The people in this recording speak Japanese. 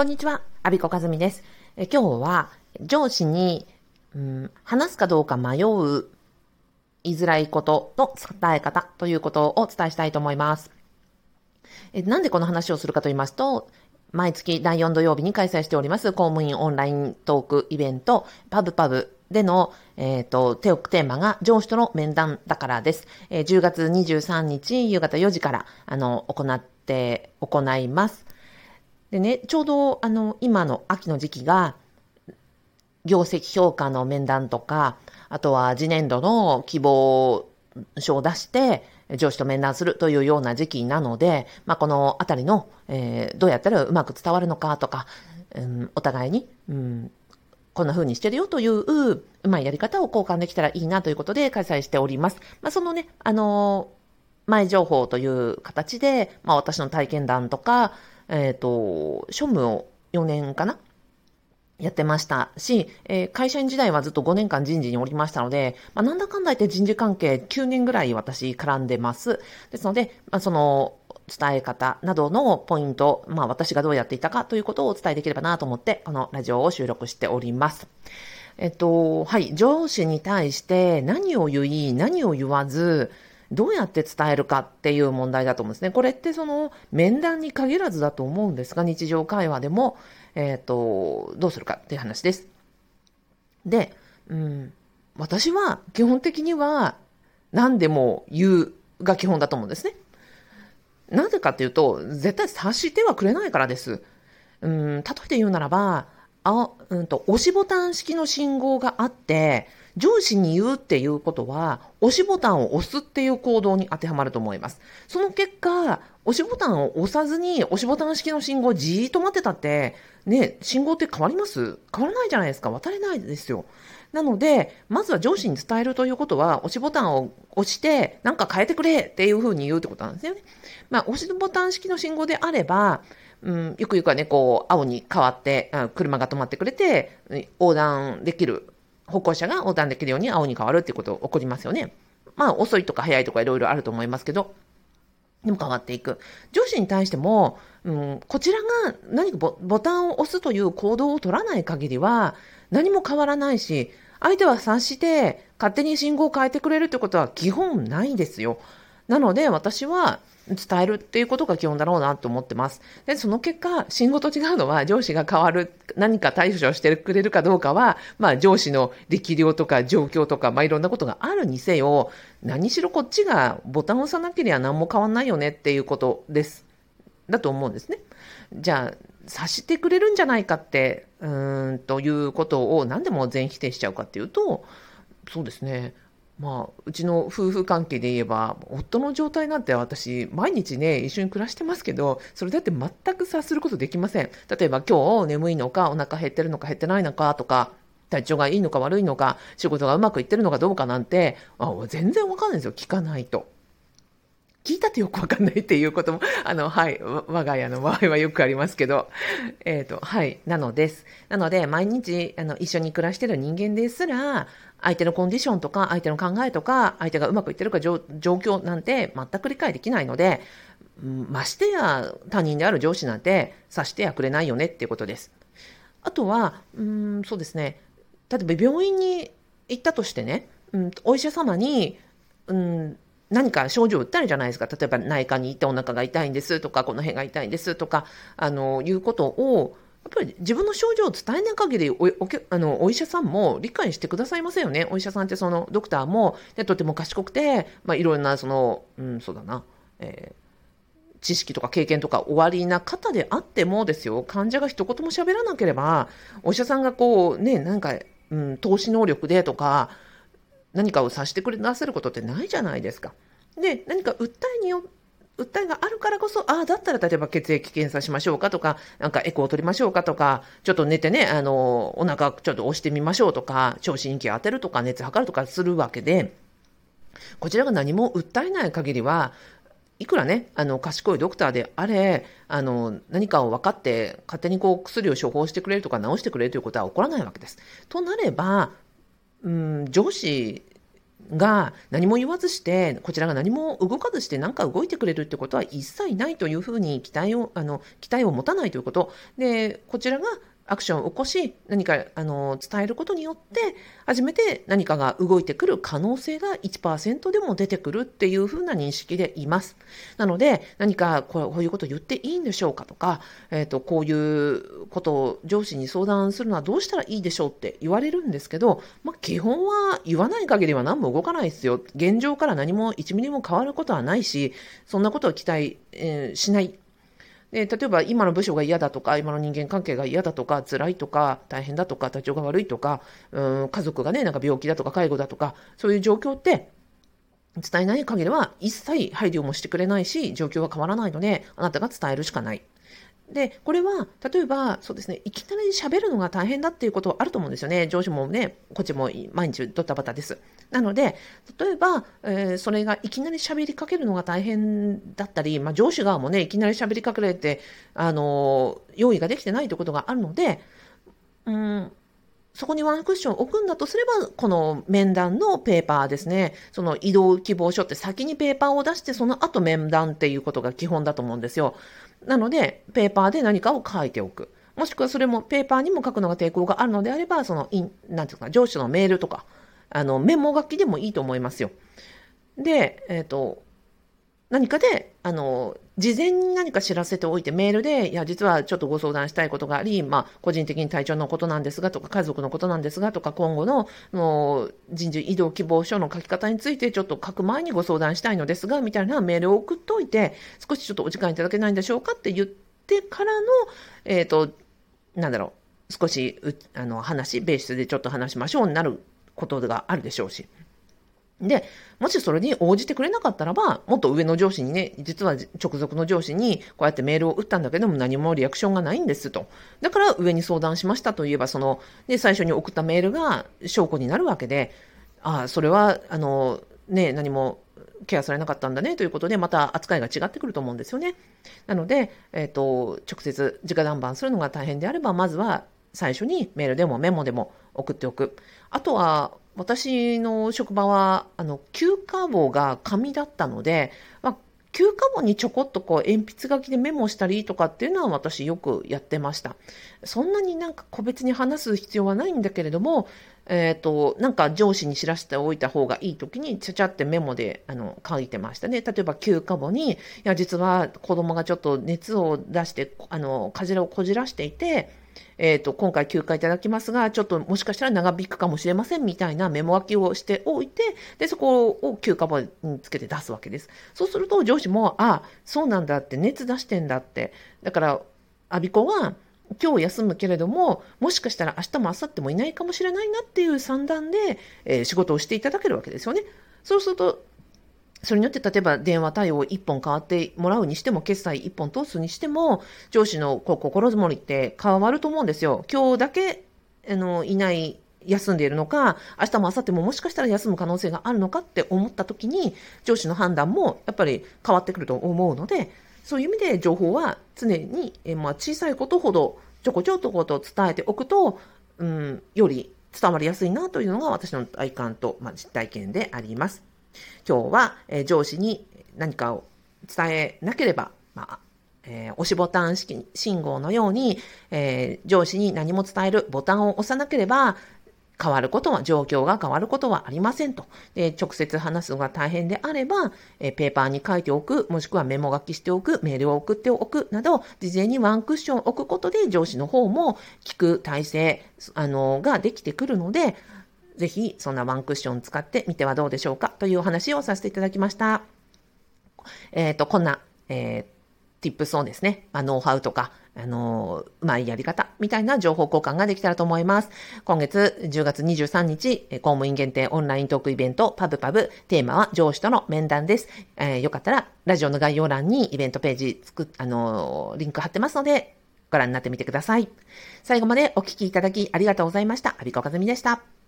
こんにちは、アビコカズミです。え今日は上司に、うん、話すかどうか迷う、言いづらいことの伝え方ということをお伝えしたいと思います。えなんでこの話をするかと言いますと、毎月第4土曜日に開催しております公務員オンライントークイベント、パブパブでの、えっ、ー、と、手置くテーマが上司との面談だからです。えー、10月23日夕方4時から、あの、行って、行います。でね、ちょうど、あの、今の秋の時期が、業績評価の面談とか、あとは次年度の希望書を出して、上司と面談するというような時期なので、まあ、このあたりの、えー、どうやったらうまく伝わるのかとか、うん、お互いに、うん、こんな風にしてるよといううまいやり方を交換できたらいいなということで開催しております。まあ、そのね、あのー、前情報という形で、まあ、私の体験談とか、えっ、ー、と、庶務を4年かな？やってましたし、えー、会社員時代はずっと5年間人事におりましたので、まあ、なんだかんだ言って人事関係9年ぐらい私絡んでます。ですので、まあ、その、伝え方などのポイント、まあ私がどうやっていたかということをお伝えできればなと思って、このラジオを収録しております。えっと、はい、上司に対して何を言い、何を言わず、どうやって伝えるかっていう問題だと思うんですね。これってその面談に限らずだと思うんですが、日常会話でも、えっ、と、どうするかっていう話です。で、うん、私は基本的には何でも言うが基本だと思うんですね。なぜかっていうと、絶対察してはくれないからです。うん、例えて言うならば、あ、うんと、押しボタン式の信号があって、上司に言うっていうことは、押しボタンを押すっていう行動に当てはまると思います。その結果、押しボタンを押さずに、押しボタン式の信号じーっと待ってたって、ね、信号って変わります？変わらないじゃないですか。渡れないですよ。なので、まずは上司に伝えるということは、押しボタンを押して、なんか変えてくれっていうふうに言うってことなんですよね。まあ、押しボタン式の信号であれば、うん、ゆくゆくはね、こう、青に変わって、車が止まってくれて、横断できる、歩行者が横断できるように青に変わるっていうこと起こりますよね。まあ、遅いとか早いとかいろいろあると思いますけど、でも変わっていく。上司に対しても、うん、こちらが何かボタンを押すという行動を取らない限りは何も変わらないし、相手は察して勝手に信号を変えてくれるってことは基本ないですよ。なので私は伝えるっていうことが基本だろうなと思ってます。で、その結果、信号と違うのは上司が変わる、何か対処してくれるかどうかは、まあ上司の力量とか状況とか、まあいろんなことがあるにせよ、何しろこっちがボタンを押さなければ何も変わんないよねっていうことです。だと思うんですね。じゃあ、察してくれるんじゃないかって、うん、ということを何でも全否定しちゃうかっていうと、そうですね。まあ、うちの夫婦関係で言えば、夫の状態なんて私、毎日ね、一緒に暮らしてますけど、それだって全く察することできません。例えば今日眠いのか、お腹減ってるのか減ってないのかとか、体調がいいのか悪いのか、仕事がうまくいってるのかどうかなんて、あ全然わかんないですよ。聞かないと。聞いたってよくわかんないっていうことも、あの、はい、我が家の場合はよくありますけど、えっ、ー、と、はい、なのです。なので、毎日、あの、一緒に暮らしてる人間ですら、相手のコンディションとか、相手の考えとか、相手がうまくいってるか状況なんて全く理解できないので、ましてや他人である上司なんて察してやくれないよねっていうことです。あとは、うん、そうですね。例えば病院に行ったとしてね、うん、お医者様に、うん、何か症状を訴えるじゃないですか。例えば内科に行ってお腹が痛いんですとか、この辺が痛いんですとか、あの、いうことを、やっぱり自分の症状を伝えない限りおおあのお医者さんも理解してくださいませんよね。お医者さんってそのドクターも、ね、とても賢くて、まあ、いろんなその、うん、そうだな、えー、知識とか経験とか終わりな方であってもですよ、患者が一言も喋らなければ、お医者さんがこう、ね、なんか、うん、投資能力でとか、何かをさしてくれなせることってないじゃないですか。で、何か訴えによ訴えがあるからこそ、ああ、だったら例えば血液検査しましょうかとか、なんかエコーを取りましょうかとか、ちょっと寝てね、あの、お腹ちょっと押してみましょうとか、聴診器当てるとか、熱測るとかするわけで、こちらが何も訴えない限りは、いくらね、あの、賢いドクターであれ、あの、何かを分かって、勝手にこう、薬を処方してくれるとか、治してくれるということは起こらないわけです。となれば、うん、上司が何も言わずして、こちらが何も動かずして何か動いてくれるってことは一切ないというふうに期待を、あの、期待を持たないということ。で、こちらがアクションを起こし、何かあの伝えることによって、初めて何かが動いてくる可能性が1%でも出てくるっていうふうな認識でいます。なので、何かこういうことを言っていいんでしょうかとか、えっ、ー、と、こういうことを上司に相談するのはどうしたらいいでしょうって言われるんですけど、まあ、基本は言わない限りは何も動かないですよ。現状から何も1ミリも変わることはないし、そんなことを期待、えー、しないで例えば今の部署が嫌だとか、今の人間関係が嫌だとか、辛いとか、大変だとか、体調が悪いとか、うん家族がね、なんか病気だとか、介護だとか、そういう状況って、伝えない限りは一切配慮もしてくれないし、状況は変わらないので、あなたが伝えるしかない。で、これは、例えば、そうですね、いきなり喋るのが大変だっていうことはあると思うんですよね。上司もね、こっちも毎日ドタバタです。なので、例えば、えー、それがいきなり喋りかけるのが大変だったり、まあ、上司側もね、いきなり喋りかけられて、あのー、用意ができてないということがあるので、うん、そこにワンクッション置くんだとすれば、この面談のペーパーですね。その移動希望書って先にペーパーを出して、その後面談っていうことが基本だと思うんですよ。なので、ペーパーで何かを書いておく。もしくはそれもペーパーにも書くのが抵抗があるのであれば、その、イン、なんていうか、上司のメールとか、あの、メモ書きでもいいと思いますよ。で、えっ、ー、と、何かで、あの、事前に何か知らせておいて、メールで、いや、実はちょっとご相談したいことがあり、まあ、個人的に体調のことなんですが、とか、家族のことなんですが、とか、今後の、の人事異動希望書の書き方について、ちょっと書く前にご相談したいのですが、みたいなメールを送っといて、少しちょっとお時間いただけないんでしょうかって言ってからの、えっ、ー、と、なんだろう、少し、あの、話、ベースでちょっと話しましょうになることがあるでしょうし。で、もしそれに応じてくれなかったらば、もっと上の上司にね、実は直属の上司にこうやってメールを打ったんだけども何もリアクションがないんですと。だから上に相談しましたといえば、その、で、最初に送ったメールが証拠になるわけで、ああ、それは、あの、ね、何もケアされなかったんだねということで、また扱いが違ってくると思うんですよね。なので、えっ、ー、と、直接直談判するのが大変であれば、まずは最初にメールでもメモでも送っておく。あとは、私の職場は、あの、休暇簿が紙だったので、まあ、休暇簿にちょこっとこう鉛筆書きでメモしたりとかっていうのは私よくやってました。そんなになんか個別に話す必要はないんだけれども、えっ、ー、と、なんか上司に知らせておいた方がいい時にちゃちゃってメモであの書いてましたね。例えば休暇簿に、いや実は子供がちょっと熱を出して、あの、かじらをこじらしていて、えっ、ー、と、今回休暇いただきますが、ちょっともしかしたら長引くかもしれませんみたいなメモ書きをしておいて、で、そこを休暇簿につけて出すわけです。そうすると上司も、あ、そうなんだって、熱出してんだって。だから、アビコは、今日休むけれども、もしかしたら明日も明後日もいないかもしれないなっていう算段で、えー、仕事をしていただけるわけですよね。そうすると、それによって、例えば電話対応1本変わってもらうにしても、決済1本通すにしても、上司のこう心づもりって変わると思うんですよ。今日だけ、あの、いない、休んでいるのか、明日も明後日ももしかしたら休む可能性があるのかって思った時に、上司の判断もやっぱり変わってくると思うので、そういう意味で情報は常に、えまあ、小さいことほどちょこちょここと伝えておくと、うん、より伝わりやすいなというのが私の体感と、まあ、実体験であります。今日は、え、上司に何かを伝えなければ、まあ、えー、押しボタン式信号のように、えー、上司に何も伝えるボタンを押さなければ、変わることは、状況が変わることはありませんと。で、直接話すのが大変であれば、えペーパーに書いておく、もしくはメモ書きしておく、メールを送っておくなど、事前にワンクッションを置くことで上司の方も聞く体制、あの、ができてくるので、ぜひそんなワンクッション使ってみてはどうでしょうかというお話をさせていただきました。えっ、ー、と、こんな、えー、tips をですね、まあ、ノウハウとか、あの、うまいやり方みたいな情報交換ができたらと思います。今月10月23日、公務員限定オンライントークイベント、パブパブ、テーマは上司との面談です。えー、よかったら、ラジオの概要欄にイベントページ作っ、あの、リンク貼ってますので、ご覧になってみてください。最後までお聞きいただきありがとうございました。アビコカズミでした。